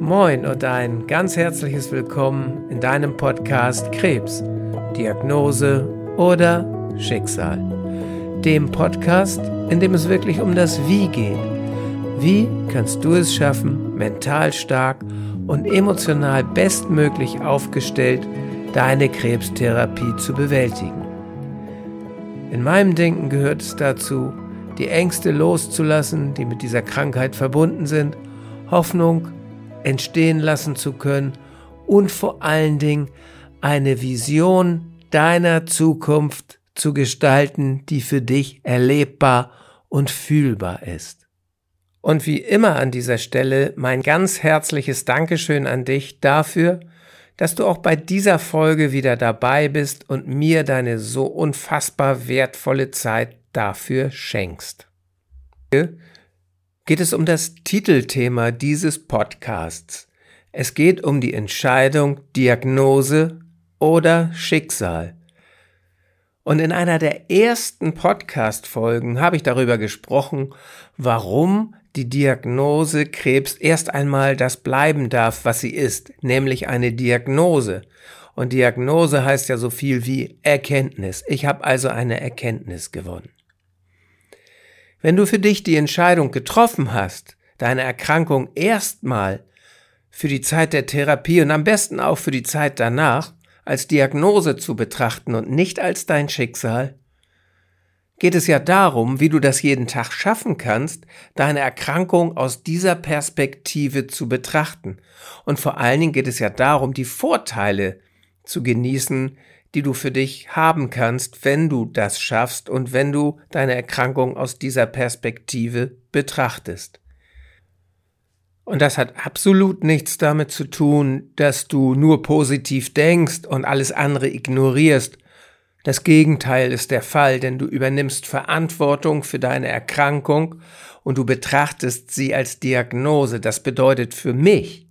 Moin und ein ganz herzliches Willkommen in deinem Podcast Krebs, Diagnose oder Schicksal. Dem Podcast, in dem es wirklich um das Wie geht. Wie kannst du es schaffen, mental stark und emotional bestmöglich aufgestellt deine Krebstherapie zu bewältigen? In meinem Denken gehört es dazu, die Ängste loszulassen, die mit dieser Krankheit verbunden sind, Hoffnung entstehen lassen zu können und vor allen Dingen eine Vision deiner Zukunft zu gestalten, die für dich erlebbar und fühlbar ist. Und wie immer an dieser Stelle mein ganz herzliches Dankeschön an dich dafür, dass du auch bei dieser Folge wieder dabei bist und mir deine so unfassbar wertvolle Zeit dafür schenkst. Geht es um das Titelthema dieses Podcasts. Es geht um die Entscheidung Diagnose oder Schicksal. Und in einer der ersten Podcast-Folgen habe ich darüber gesprochen, warum die Diagnose Krebs erst einmal das bleiben darf, was sie ist, nämlich eine Diagnose. Und Diagnose heißt ja so viel wie Erkenntnis. Ich habe also eine Erkenntnis gewonnen. Wenn du für dich die Entscheidung getroffen hast, deine Erkrankung erstmal für die Zeit der Therapie und am besten auch für die Zeit danach als Diagnose zu betrachten und nicht als dein Schicksal, geht es ja darum, wie du das jeden Tag schaffen kannst, deine Erkrankung aus dieser Perspektive zu betrachten. Und vor allen Dingen geht es ja darum, die Vorteile zu genießen, die du für dich haben kannst, wenn du das schaffst und wenn du deine Erkrankung aus dieser Perspektive betrachtest. Und das hat absolut nichts damit zu tun, dass du nur positiv denkst und alles andere ignorierst das Gegenteil ist der Fall, denn du übernimmst Verantwortung für deine Erkrankung und du betrachtest sie als Diagnose. Das bedeutet für mich,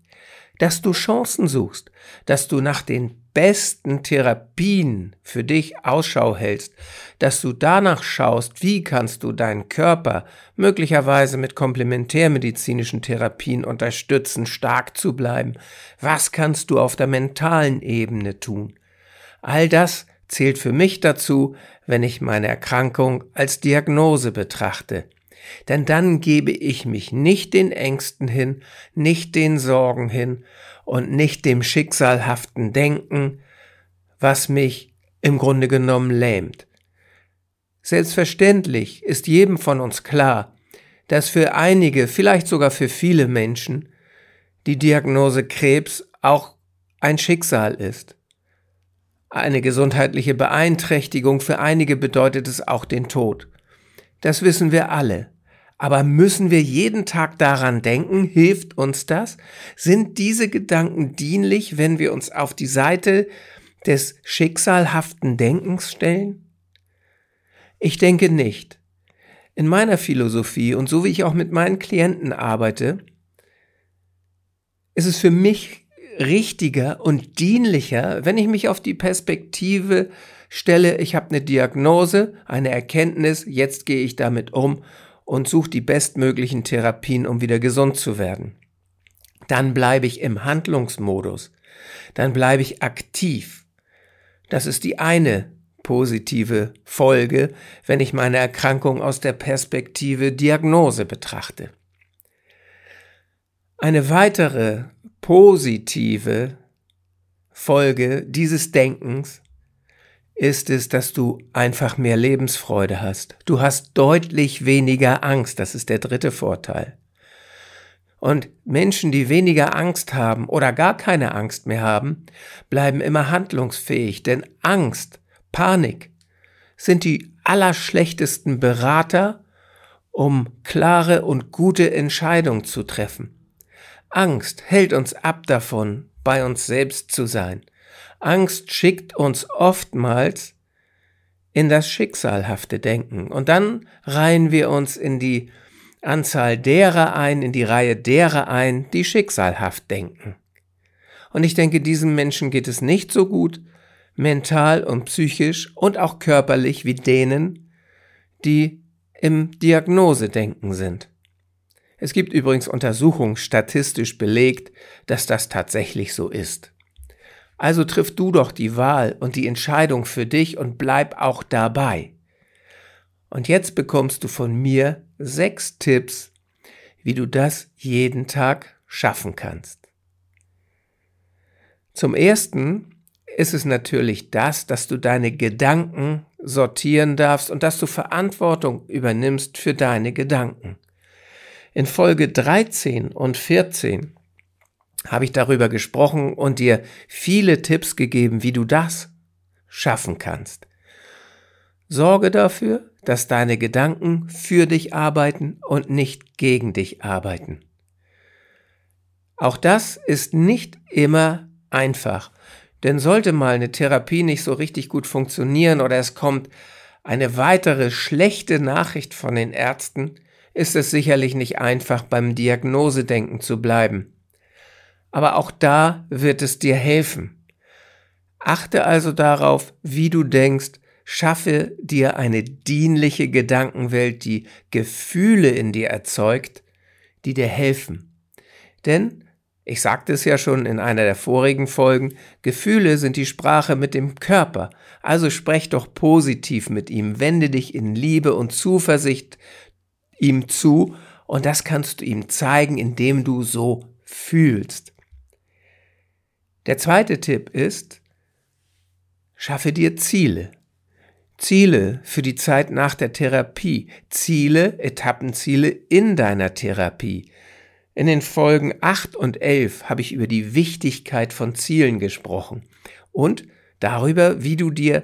dass du Chancen suchst, dass du nach den besten Therapien für dich Ausschau hältst, dass du danach schaust, wie kannst du deinen Körper möglicherweise mit komplementärmedizinischen Therapien unterstützen, stark zu bleiben, was kannst du auf der mentalen Ebene tun. All das zählt für mich dazu, wenn ich meine Erkrankung als Diagnose betrachte. Denn dann gebe ich mich nicht den Ängsten hin, nicht den Sorgen hin und nicht dem schicksalhaften Denken, was mich im Grunde genommen lähmt. Selbstverständlich ist jedem von uns klar, dass für einige, vielleicht sogar für viele Menschen, die Diagnose Krebs auch ein Schicksal ist. Eine gesundheitliche Beeinträchtigung für einige bedeutet es auch den Tod. Das wissen wir alle. Aber müssen wir jeden Tag daran denken? Hilft uns das? Sind diese Gedanken dienlich, wenn wir uns auf die Seite des schicksalhaften Denkens stellen? Ich denke nicht. In meiner Philosophie und so wie ich auch mit meinen Klienten arbeite, ist es für mich richtiger und dienlicher, wenn ich mich auf die Perspektive stelle, ich habe eine Diagnose, eine Erkenntnis, jetzt gehe ich damit um und suche die bestmöglichen Therapien, um wieder gesund zu werden. Dann bleibe ich im Handlungsmodus. Dann bleibe ich aktiv. Das ist die eine positive Folge, wenn ich meine Erkrankung aus der Perspektive Diagnose betrachte. Eine weitere positive Folge dieses Denkens ist es, dass du einfach mehr Lebensfreude hast. Du hast deutlich weniger Angst. Das ist der dritte Vorteil. Und Menschen, die weniger Angst haben oder gar keine Angst mehr haben, bleiben immer handlungsfähig, denn Angst, Panik sind die allerschlechtesten Berater, um klare und gute Entscheidungen zu treffen. Angst hält uns ab davon, bei uns selbst zu sein. Angst schickt uns oftmals in das schicksalhafte Denken. Und dann reihen wir uns in die Anzahl derer ein, in die Reihe derer ein, die schicksalhaft denken. Und ich denke, diesen Menschen geht es nicht so gut, mental und psychisch und auch körperlich wie denen, die im Diagnosedenken sind. Es gibt übrigens Untersuchungen statistisch belegt, dass das tatsächlich so ist. Also triff du doch die Wahl und die Entscheidung für dich und bleib auch dabei. Und jetzt bekommst du von mir sechs Tipps, wie du das jeden Tag schaffen kannst. Zum ersten ist es natürlich das, dass du deine Gedanken sortieren darfst und dass du Verantwortung übernimmst für deine Gedanken. In Folge 13 und 14 habe ich darüber gesprochen und dir viele Tipps gegeben, wie du das schaffen kannst. Sorge dafür, dass deine Gedanken für dich arbeiten und nicht gegen dich arbeiten. Auch das ist nicht immer einfach, denn sollte mal eine Therapie nicht so richtig gut funktionieren oder es kommt eine weitere schlechte Nachricht von den Ärzten, ist es sicherlich nicht einfach beim Diagnosedenken zu bleiben. Aber auch da wird es dir helfen. Achte also darauf, wie du denkst, schaffe dir eine dienliche Gedankenwelt, die Gefühle in dir erzeugt, die dir helfen. Denn ich sagte es ja schon in einer der vorigen Folgen, Gefühle sind die Sprache mit dem Körper, also sprech doch positiv mit ihm, wende dich in Liebe und Zuversicht ihm zu und das kannst du ihm zeigen, indem du so fühlst. Der zweite Tipp ist, schaffe dir Ziele. Ziele für die Zeit nach der Therapie, Ziele, Etappenziele in deiner Therapie. In den Folgen 8 und 11 habe ich über die Wichtigkeit von Zielen gesprochen und darüber, wie du dir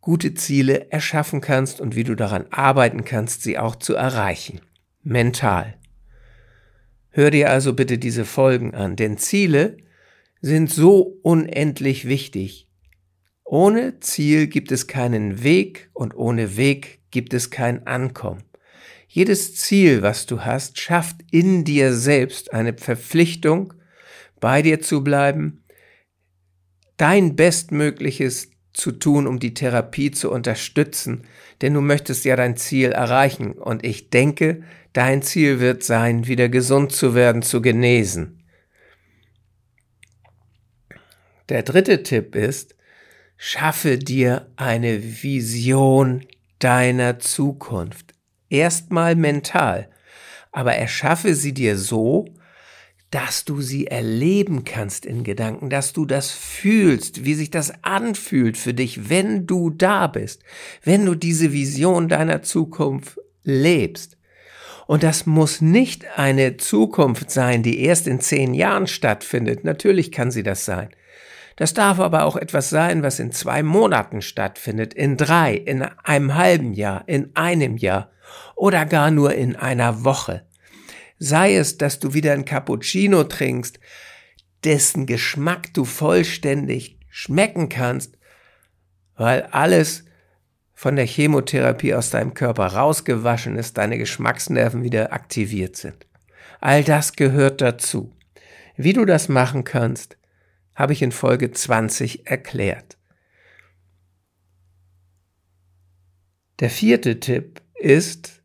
gute Ziele erschaffen kannst und wie du daran arbeiten kannst, sie auch zu erreichen. Mental. Hör dir also bitte diese Folgen an, denn Ziele sind so unendlich wichtig. Ohne Ziel gibt es keinen Weg und ohne Weg gibt es kein Ankommen. Jedes Ziel, was du hast, schafft in dir selbst eine Verpflichtung, bei dir zu bleiben, dein Bestmögliches zu tun, um die Therapie zu unterstützen, denn du möchtest ja dein Ziel erreichen und ich denke, dein Ziel wird sein, wieder gesund zu werden, zu genesen. Der dritte Tipp ist, schaffe dir eine Vision deiner Zukunft erstmal mental, aber erschaffe sie dir so, dass du sie erleben kannst in Gedanken, dass du das fühlst, wie sich das anfühlt für dich, wenn du da bist, wenn du diese Vision deiner Zukunft lebst. Und das muss nicht eine Zukunft sein, die erst in zehn Jahren stattfindet. Natürlich kann sie das sein. Das darf aber auch etwas sein, was in zwei Monaten stattfindet, in drei, in einem halben Jahr, in einem Jahr oder gar nur in einer Woche. Sei es, dass du wieder ein Cappuccino trinkst, dessen Geschmack du vollständig schmecken kannst, weil alles von der Chemotherapie aus deinem Körper rausgewaschen ist, deine Geschmacksnerven wieder aktiviert sind. All das gehört dazu. Wie du das machen kannst, habe ich in Folge 20 erklärt. Der vierte Tipp ist,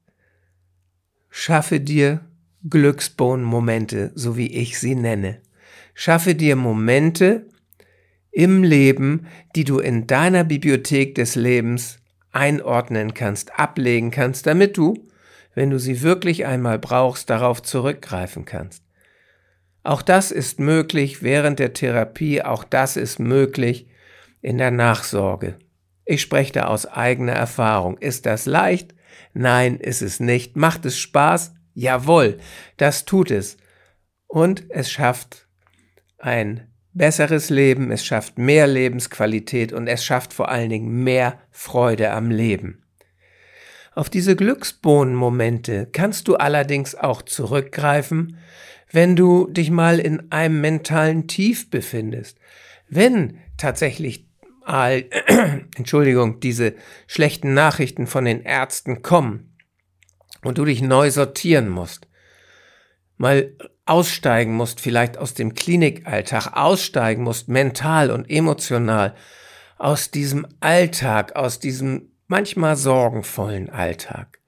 schaffe dir Glücksbohnenmomente, so wie ich sie nenne. Schaffe dir Momente im Leben, die du in deiner Bibliothek des Lebens einordnen kannst, ablegen kannst, damit du, wenn du sie wirklich einmal brauchst, darauf zurückgreifen kannst. Auch das ist möglich während der Therapie, auch das ist möglich in der Nachsorge. Ich spreche da aus eigener Erfahrung. Ist das leicht? Nein, ist es nicht. Macht es Spaß? Jawohl, das tut es. Und es schafft ein besseres Leben, es schafft mehr Lebensqualität und es schafft vor allen Dingen mehr Freude am Leben. Auf diese Glücksbohnenmomente kannst du allerdings auch zurückgreifen, wenn du dich mal in einem mentalen Tief befindest, wenn tatsächlich all, Entschuldigung, diese schlechten Nachrichten von den Ärzten kommen und du dich neu sortieren musst, mal aussteigen musst, vielleicht aus dem Klinikalltag, aussteigen musst, mental und emotional, aus diesem Alltag, aus diesem manchmal sorgenvollen Alltag,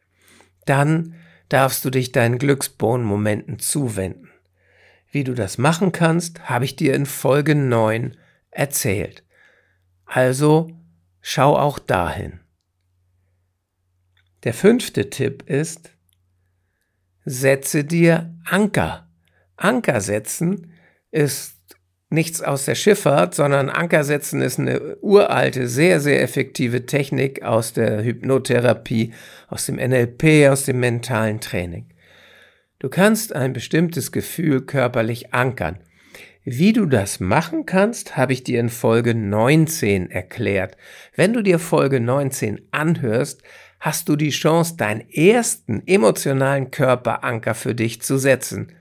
dann darfst du dich deinen Glücksbohnenmomenten zuwenden. Wie du das machen kannst, habe ich dir in Folge 9 erzählt. Also schau auch dahin. Der fünfte Tipp ist, setze dir Anker. Anker setzen ist nichts aus der Schifffahrt, sondern Anker setzen ist eine uralte, sehr, sehr effektive Technik aus der Hypnotherapie, aus dem NLP, aus dem mentalen Training. Du kannst ein bestimmtes Gefühl körperlich ankern. Wie du das machen kannst, habe ich dir in Folge 19 erklärt. Wenn du dir Folge 19 anhörst, hast du die Chance, deinen ersten emotionalen Körperanker für dich zu setzen.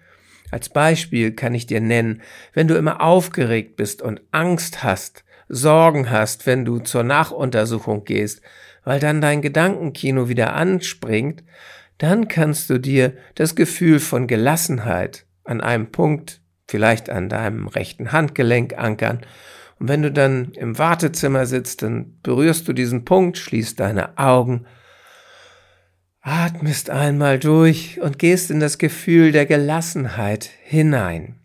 Als Beispiel kann ich dir nennen, wenn du immer aufgeregt bist und Angst hast, Sorgen hast, wenn du zur Nachuntersuchung gehst, weil dann dein Gedankenkino wieder anspringt, dann kannst du dir das Gefühl von Gelassenheit an einem Punkt, vielleicht an deinem rechten Handgelenk ankern. Und wenn du dann im Wartezimmer sitzt, dann berührst du diesen Punkt, schließt deine Augen Atmest einmal durch und gehst in das Gefühl der Gelassenheit hinein.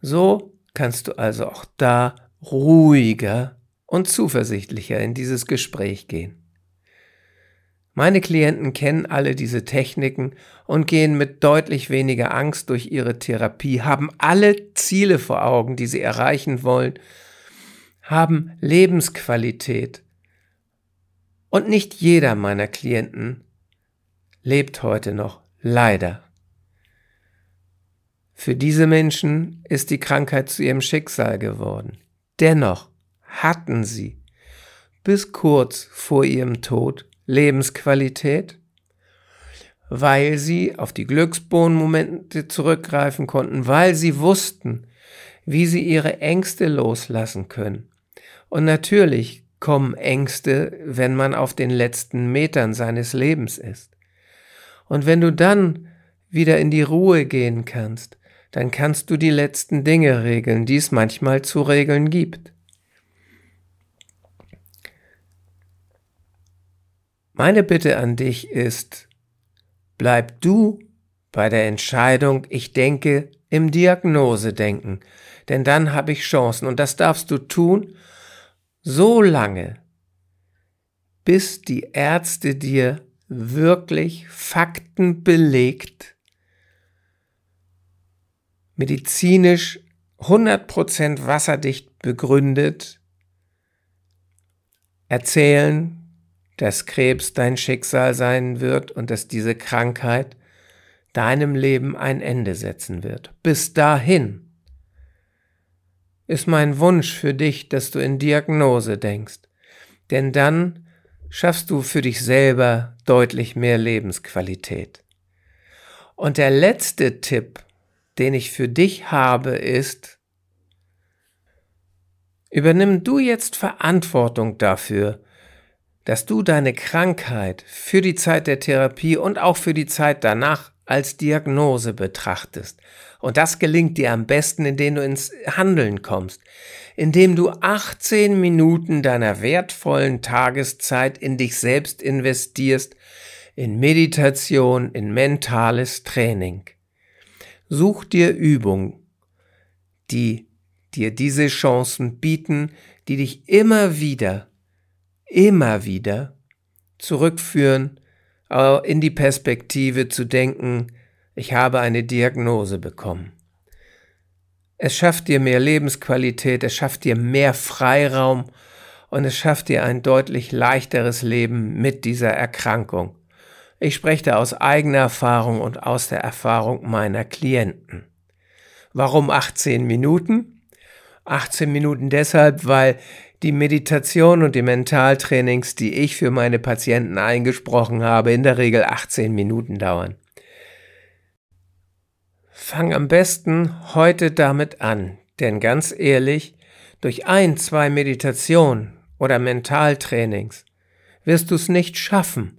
So kannst du also auch da ruhiger und zuversichtlicher in dieses Gespräch gehen. Meine Klienten kennen alle diese Techniken und gehen mit deutlich weniger Angst durch ihre Therapie, haben alle Ziele vor Augen, die sie erreichen wollen, haben Lebensqualität und nicht jeder meiner Klienten lebt heute noch, leider. Für diese Menschen ist die Krankheit zu ihrem Schicksal geworden. Dennoch hatten sie bis kurz vor ihrem Tod Lebensqualität, weil sie auf die Glücksbohnenmomente zurückgreifen konnten, weil sie wussten, wie sie ihre Ängste loslassen können. Und natürlich kommen Ängste, wenn man auf den letzten Metern seines Lebens ist. Und wenn du dann wieder in die Ruhe gehen kannst, dann kannst du die letzten Dinge regeln, die es manchmal zu regeln gibt. Meine Bitte an dich ist, bleib du bei der Entscheidung, ich denke, im Diagnosedenken, denn dann habe ich Chancen. Und das darfst du tun, so lange, bis die Ärzte dir wirklich Fakten belegt, medizinisch 100% wasserdicht begründet, erzählen, dass Krebs dein Schicksal sein wird und dass diese Krankheit deinem Leben ein Ende setzen wird. Bis dahin ist mein Wunsch für dich, dass du in Diagnose denkst. Denn dann schaffst du für dich selber deutlich mehr Lebensqualität. Und der letzte Tipp, den ich für dich habe, ist, übernimm du jetzt Verantwortung dafür, dass du deine Krankheit für die Zeit der Therapie und auch für die Zeit danach als Diagnose betrachtest. Und das gelingt dir am besten, indem du ins Handeln kommst, indem du 18 Minuten deiner wertvollen Tageszeit in dich selbst investierst, in Meditation, in mentales Training. Such dir Übungen, die dir diese Chancen bieten, die dich immer wieder, immer wieder zurückführen in die Perspektive zu denken, ich habe eine Diagnose bekommen. Es schafft dir mehr Lebensqualität, es schafft dir mehr Freiraum und es schafft dir ein deutlich leichteres Leben mit dieser Erkrankung. Ich spreche da aus eigener Erfahrung und aus der Erfahrung meiner Klienten. Warum 18 Minuten? 18 Minuten deshalb, weil die Meditation und die Mentaltrainings, die ich für meine Patienten eingesprochen habe, in der Regel 18 Minuten dauern. Fang am besten heute damit an, denn ganz ehrlich, durch ein, zwei Meditationen oder Mentaltrainings wirst du es nicht schaffen,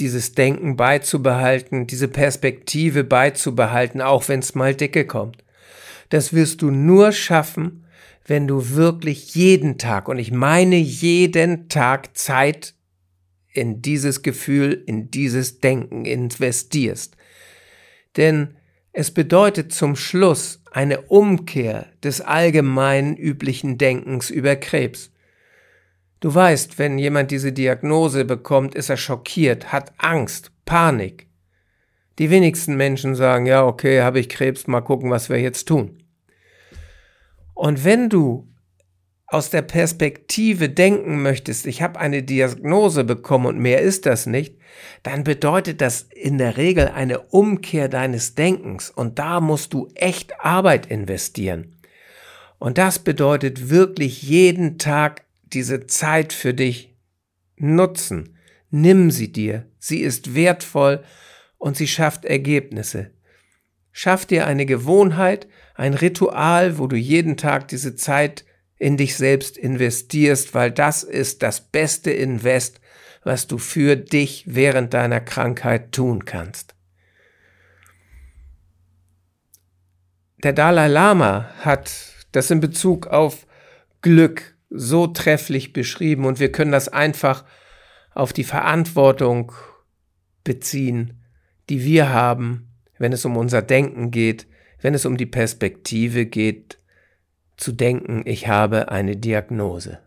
dieses Denken beizubehalten, diese Perspektive beizubehalten, auch wenn es mal dicke kommt. Das wirst du nur schaffen, wenn du wirklich jeden Tag, und ich meine jeden Tag Zeit in dieses Gefühl, in dieses Denken investierst. Denn es bedeutet zum Schluss eine Umkehr des allgemeinen üblichen Denkens über Krebs. Du weißt, wenn jemand diese Diagnose bekommt, ist er schockiert, hat Angst, Panik. Die wenigsten Menschen sagen, ja, okay, habe ich Krebs, mal gucken, was wir jetzt tun. Und wenn du aus der Perspektive denken möchtest, ich habe eine Diagnose bekommen und mehr ist das nicht, dann bedeutet das in der Regel eine Umkehr deines Denkens und da musst du echt Arbeit investieren. Und das bedeutet wirklich jeden Tag diese Zeit für dich nutzen. Nimm sie dir. Sie ist wertvoll und sie schafft Ergebnisse. Schaff dir eine Gewohnheit, ein Ritual, wo du jeden Tag diese Zeit in dich selbst investierst, weil das ist das beste Invest, was du für dich während deiner Krankheit tun kannst. Der Dalai Lama hat das in Bezug auf Glück so trefflich beschrieben und wir können das einfach auf die Verantwortung beziehen, die wir haben, wenn es um unser Denken geht, wenn es um die Perspektive geht, zu denken, ich habe eine Diagnose.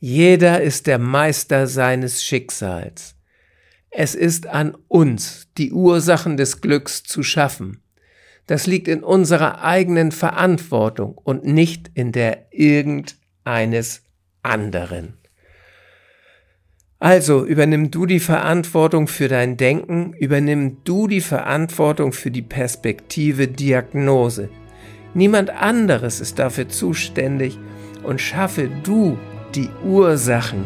Jeder ist der Meister seines Schicksals. Es ist an uns, die Ursachen des Glücks zu schaffen. Das liegt in unserer eigenen Verantwortung und nicht in der irgendeines anderen. Also übernimm du die Verantwortung für dein Denken, übernimm du die Verantwortung für die Perspektive Diagnose. Niemand anderes ist dafür zuständig und schaffe du die Ursachen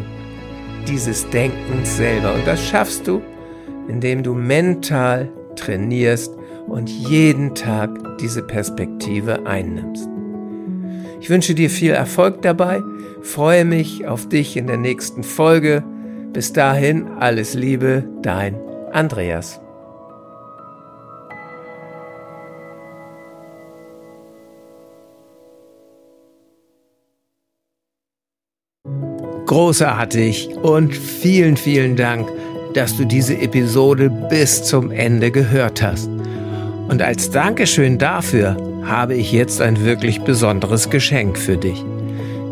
dieses Denkens selber. Und das schaffst du, indem du mental trainierst und jeden Tag diese Perspektive einnimmst. Ich wünsche dir viel Erfolg dabei, freue mich auf dich in der nächsten Folge. Bis dahin alles Liebe, dein Andreas. Großartig und vielen, vielen Dank, dass du diese Episode bis zum Ende gehört hast. Und als Dankeschön dafür habe ich jetzt ein wirklich besonderes Geschenk für dich.